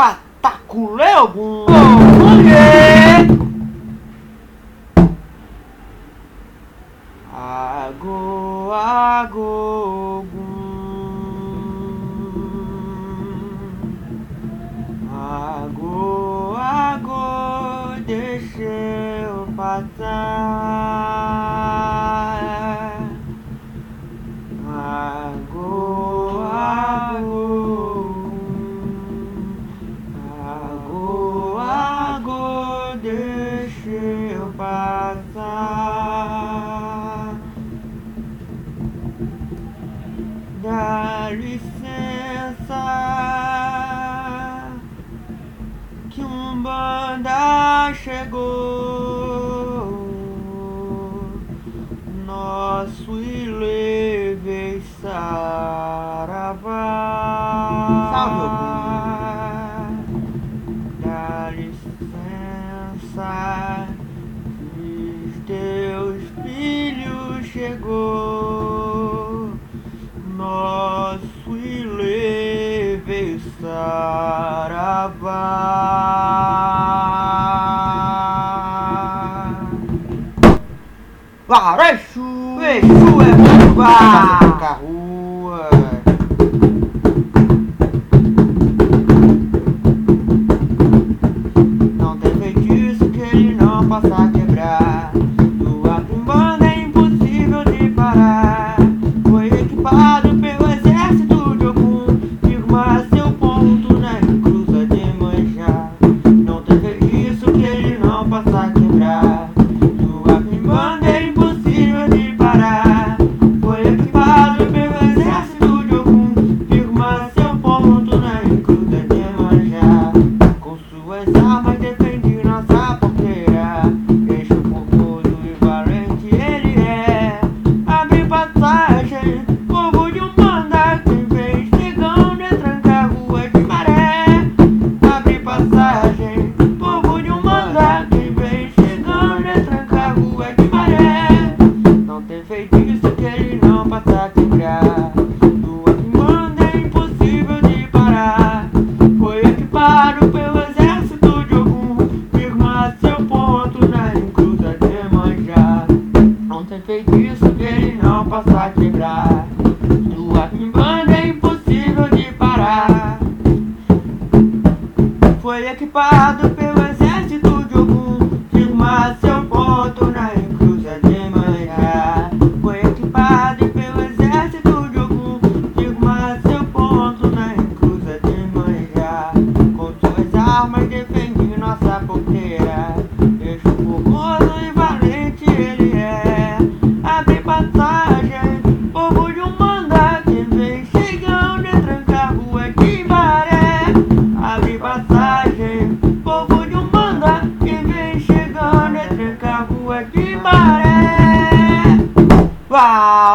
pataculeu Ago, ago, ago, ago, deixa eu passar. chegou nosso ileve saravá. Salve, Dá licença, teus filhos chegou nosso ileve saravá. Vai, vai, chu! É bom! Vai! Sem feitiço que ele não possa quebrar. Tua quimbanda é impossível de parar. Foi equipado Tchau!